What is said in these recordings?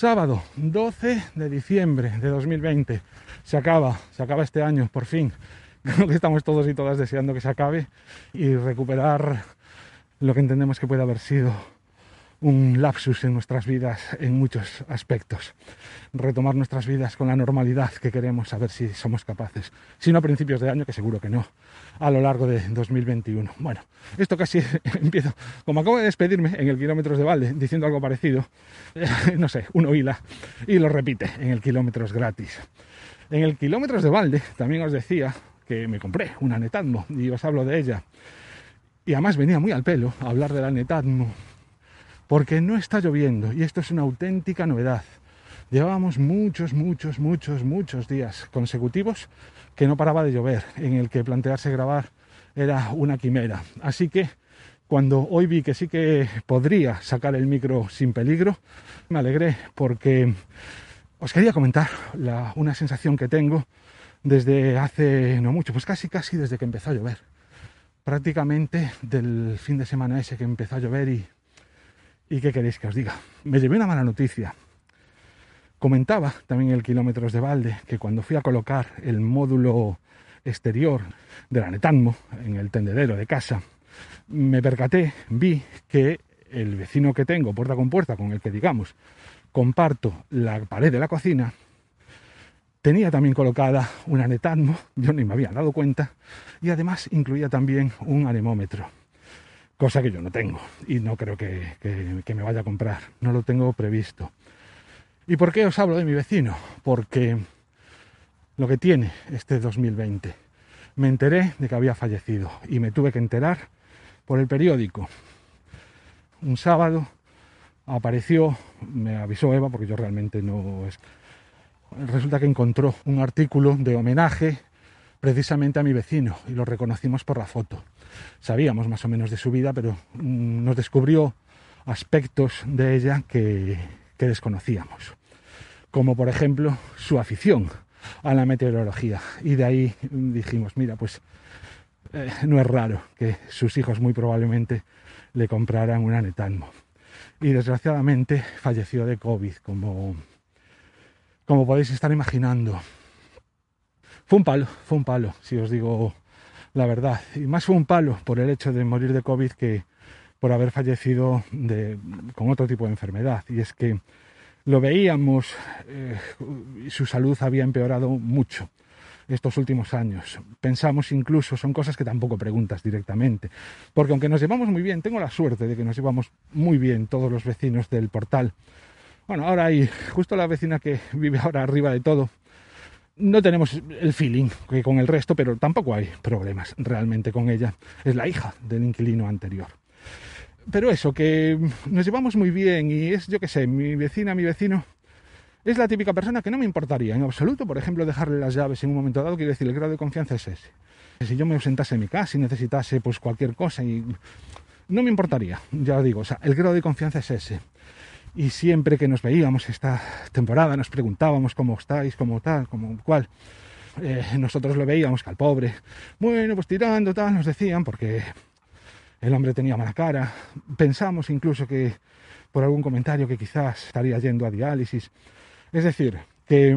Sábado 12 de diciembre de 2020. Se acaba, se acaba este año, por fin. Creo que estamos todos y todas deseando que se acabe y recuperar lo que entendemos que puede haber sido un lapsus en nuestras vidas en muchos aspectos. Retomar nuestras vidas con la normalidad que queremos, a ver si somos capaces. Si no a principios de año, que seguro que no, a lo largo de 2021. Bueno, esto casi empiezo, como acabo de despedirme en el Kilómetros de Valde, diciendo algo parecido, no sé, uno hila y lo repite en el Kilómetros gratis. En el Kilómetros de Valde también os decía que me compré una Netatmo y os hablo de ella. Y además venía muy al pelo hablar de la Netatmo porque no está lloviendo y esto es una auténtica novedad. Llevábamos muchos, muchos, muchos, muchos días consecutivos que no paraba de llover, en el que plantearse grabar era una quimera. Así que cuando hoy vi que sí que podría sacar el micro sin peligro, me alegré porque os quería comentar una sensación que tengo desde hace no mucho, pues casi casi desde que empezó a llover. Prácticamente del fin de semana ese que empezó a llover y ¿Y qué queréis que os diga? Me llevé una mala noticia. Comentaba también el kilómetros de balde que cuando fui a colocar el módulo exterior de la Netanmo en el tendedero de casa, me percaté, vi que el vecino que tengo puerta con puerta, con el que digamos comparto la pared de la cocina, tenía también colocada una Netatmo, yo ni me había dado cuenta, y además incluía también un anemómetro cosa que yo no tengo y no creo que, me vaya a comprar, no lo tengo previsto. ¿Y por qué os hablo de mi vecino? Porque lo que tiene este 2020, me enteré de que había fallecido y me tuve que enterar por el periódico. Un sábado apareció, me avisó Eva porque yo realmente no... Es... Resulta que encontró un artículo de homenaje precisamente a mi vecino y lo reconocimos por la foto sabíamos más o menos de su vida, pero mm, nos descubrió aspectos de ella que, desconocíamos, como por ejemplo su afición a la meteorología. Y de ahí dijimos, mira, pues eh, no es raro que sus hijos muy probablemente le compraran una Netanmo. Y desgraciadamente falleció de COVID, como, como podéis estar imaginando. Fue un palo, fue un palo, si os digo la verdad. Y más fue un palo por el hecho de morir de COVID que por haber fallecido de, con otro tipo de enfermedad. Y es que lo veíamos, eh, su salud había empeorado mucho estos últimos años. Pensamos incluso, son cosas que tampoco preguntas directamente, porque aunque nos llevamos muy bien, tengo la suerte de que nos llevamos muy bien todos los vecinos del portal. Bueno, ahora hay justo la vecina que vive ahora arriba de todo, no tenemos el feeling que con el resto, pero tampoco hay problemas realmente con ella. Es la hija del inquilino anterior. Pero eso, que nos llevamos muy bien y es, yo qué sé, mi vecina, mi vecino, es la típica persona que no me importaría en absoluto, por ejemplo, dejarle las llaves en un momento dado, quiero decir, el grado de confianza es ese. Si yo me ausentase en mi casa y necesitase pues cualquier cosa y no me importaría, ya digo, o sea, el grado de confianza es ese y siempre que nos veíamos esta temporada nos preguntábamos cómo estáis, cómo tal, cómo cuál. Eh, nosotros lo veíamos que al pobre, bueno, pues tirando tal, nos decían, porque el hombre tenía mala cara. Pensamos incluso que por algún comentario que quizás estaría yendo a diálisis. Es decir, que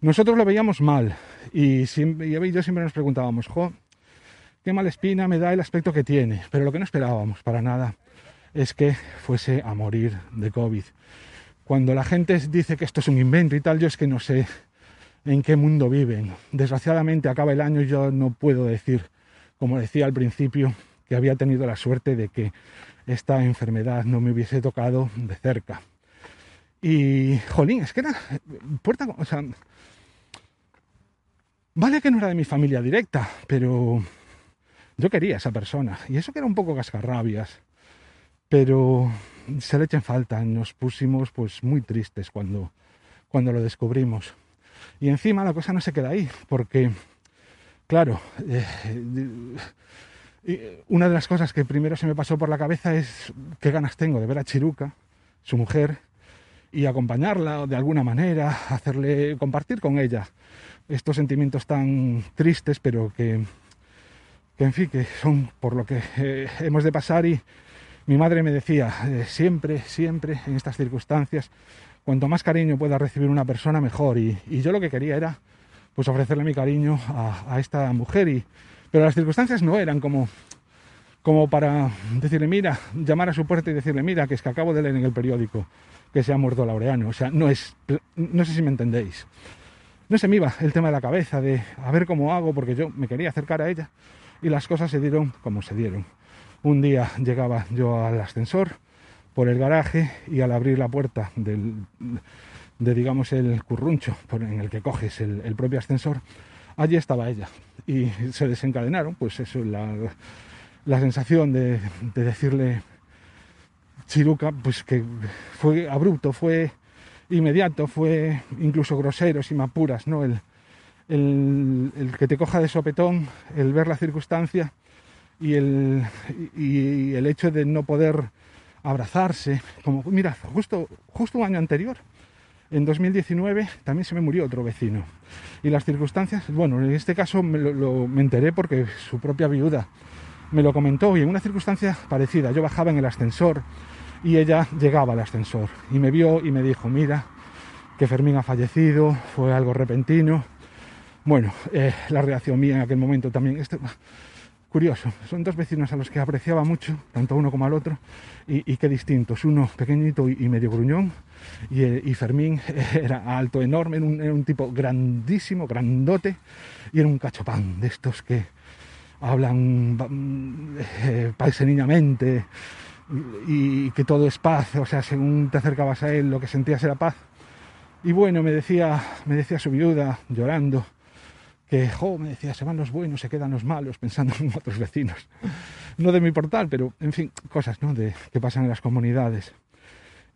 nosotros lo veíamos mal y, siempre, y yo siempre nos preguntábamos, jo, qué mala espina me da el aspecto que tiene, pero lo que no esperábamos para nada es que fuese a morir de COVID. Cuando la gente dice que esto es un invento y tal, yo es que no sé en qué mundo viven. Desgraciadamente acaba el año y yo no puedo decir, como decía al principio, que había tenido la suerte de que esta enfermedad no me hubiese tocado de cerca. Y, jolín, es que era puerta, o sea, vale que no era de mi familia directa, pero Yo quería a esa persona, y eso que era un poco cascarrabias, pero se le echa en falta. Nos pusimos pues muy tristes cuando, cuando lo descubrimos. Y encima la cosa no se queda ahí, porque, claro, eh, una de las cosas que primero se me pasó por la cabeza es qué ganas tengo de ver a Chiruca, su mujer, y acompañarla de alguna manera, hacerle compartir con ella estos sentimientos tan tristes, pero que, en fin, que son por lo que eh, hemos de pasar y mi madre me decía, eh, siempre, siempre en estas circunstancias, cuanto más cariño pueda recibir una persona, mejor. Y, yo lo que quería era pues ofrecerle mi cariño a, esta mujer. Y, pero las circunstancias no eran como, como para decirle, mira, llamar a su puerta y decirle, mira, que es que acabo de leer en el periódico que se ha muerto Laureano. O sea, no es, no sé si me entendéis. No se me iba el tema de la cabeza de a ver cómo hago, porque yo me quería acercar a ella y las cosas se dieron como se dieron. Un día llegaba yo al ascensor por el garaje y al abrir la puerta del, de, digamos, el curruncho en el que coges el, propio ascensor, allí estaba ella. Y se desencadenaron, pues eso, la, la sensación de, de decirle Chiruca, pues que fue abrupto, fue inmediato, fue incluso grosero, si me apuras, ¿no? El, el, que te coja de sopetón, el ver la circunstancia y el, y el hecho de no poder abrazarse, como mira, justo, justo un año anterior, en 2019 también se me murió otro vecino. Y las circunstancias, bueno, en este caso me, lo, me enteré porque su propia viuda me lo comentó y en una circunstancia parecida, yo bajaba en el ascensor, y ella llegaba al ascensor y me vio y me dijo, mira, que Fermín ha fallecido, fue algo repentino. Bueno, eh, la reacción mía en aquel momento también, curioso, son dos vecinos a los que apreciaba mucho, tanto uno como al otro, y, qué distintos, uno pequeñito y, medio gruñón, y, Fermín era alto, enorme, era un, tipo grandísimo, grandote, y era un cachopán de estos que hablan eh, paiseniñamente, y, que todo es paz, o sea, según te acercabas a él lo que sentías era paz. Y bueno, me decía, me decía su viuda, llorando, que, jo, me decía, se van los buenos, se quedan los malos, pensando en otros vecinos. No de mi portal, pero, en fin, cosas, ¿no?, de, que pasan en las comunidades.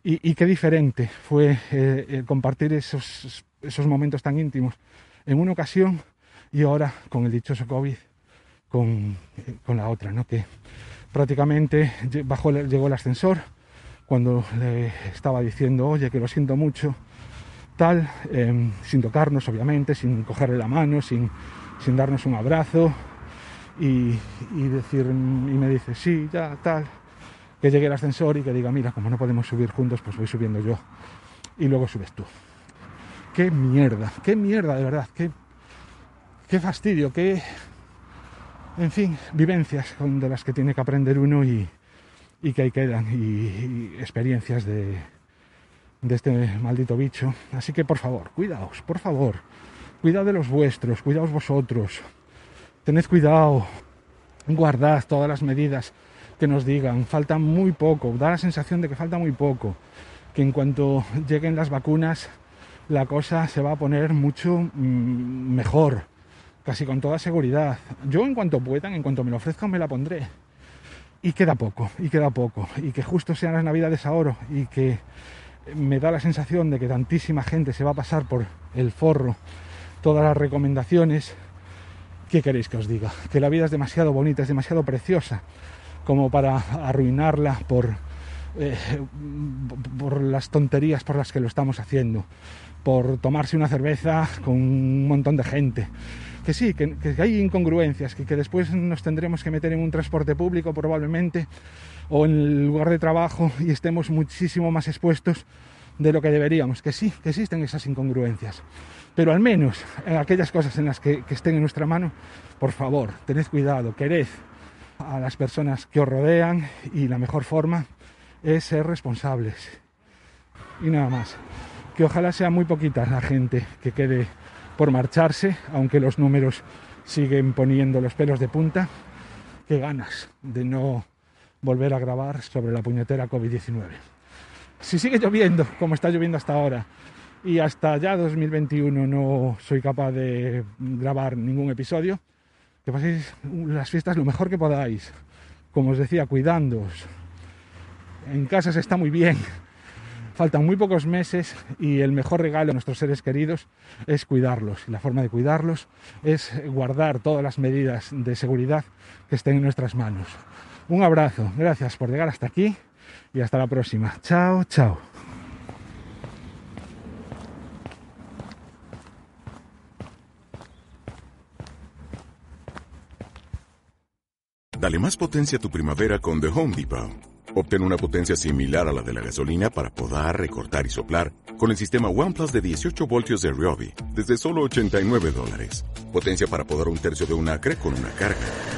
Y, qué diferente fue eh, compartir esos, esos momentos tan íntimos en una ocasión y ahora con el dichoso COVID, con, con la otra, ¿no?, que prácticamente bajó, llegó el ascensor cuando le estaba diciendo, oye, que lo siento mucho, tal, em, sin tocarnos, obviamente, sin cogerle la mano, sin, sin darnos un abrazo, y, decir, y me dice, sí, ya, tal, que llegue el ascensor y que diga, mira, como no podemos subir juntos, pues voy subiendo yo, y luego subes tú. Qué mierda, qué mierda, de verdad, qué, qué fastidio, qué, en fin, vivencias de las que tiene que aprender uno y, que ahí quedan, y, experiencias de, de este maldito bicho. Así que por favor, cuidaos, por favor, cuidad de los vuestros, cuidaos vosotros, tened cuidado, guardad todas las medidas que nos digan, falta muy poco, da la sensación de que falta muy poco, que en cuanto lleguen las vacunas la cosa se va a poner mucho mm, mejor casi con toda seguridad. Yo en cuanto puedan, en cuanto me lo ofrezcan, me la pondré. Y queda poco, y queda poco. Y que justo sean las navidades ahora y que me da la sensación de que tantísima gente se va a pasar por el forro todas las recomendaciones. ¿Qué queréis que os diga? Que la vida es demasiado bonita, es demasiado preciosa como para arruinarla por, eh, por las tonterías por las que lo estamos haciendo, por tomarse una cerveza con un montón de gente, que sí, que, hay incongruencias, que, que, después nos tendremos que meter en un transporte público probablemente o en el lugar de trabajo y estemos muchísimo más expuestos de lo que deberíamos, que sí, que existen esas incongruencias. Pero al menos en aquellas cosas en las que, que estén en nuestra mano, por favor, tened cuidado, quered a las personas que os rodean y la mejor forma es ser responsables. Y nada más. Que ojalá sea muy poquita la gente que quede por marcharse, aunque los números siguen poniendo los pelos de punta. Qué ganas de no volver a grabar sobre la puñetera COVID-19. Si sigue lloviendo, como está lloviendo hasta ahora, y hasta ya 2021 no soy capaz de grabar ningún episodio, que paséis las fiestas lo mejor que podáis. Como os decía, cuidándoos. En casa se está muy bien. Faltan muy pocos meses y el mejor regalo a nuestros seres queridos es cuidarlos. Y la forma de cuidarlos es guardar todas las medidas de seguridad que estén en nuestras manos. Un abrazo, gracias por llegar hasta aquí y hasta la próxima. Chao, chao. Dale más potencia a tu primavera con The Home Depot. Obtén una potencia similar a la de la gasolina para podar, recortar y soplar con el sistema OnePlus de 18 voltios de Ryobi desde solo 89 dólares. Potencia para podar un tercio de un acre con una carga.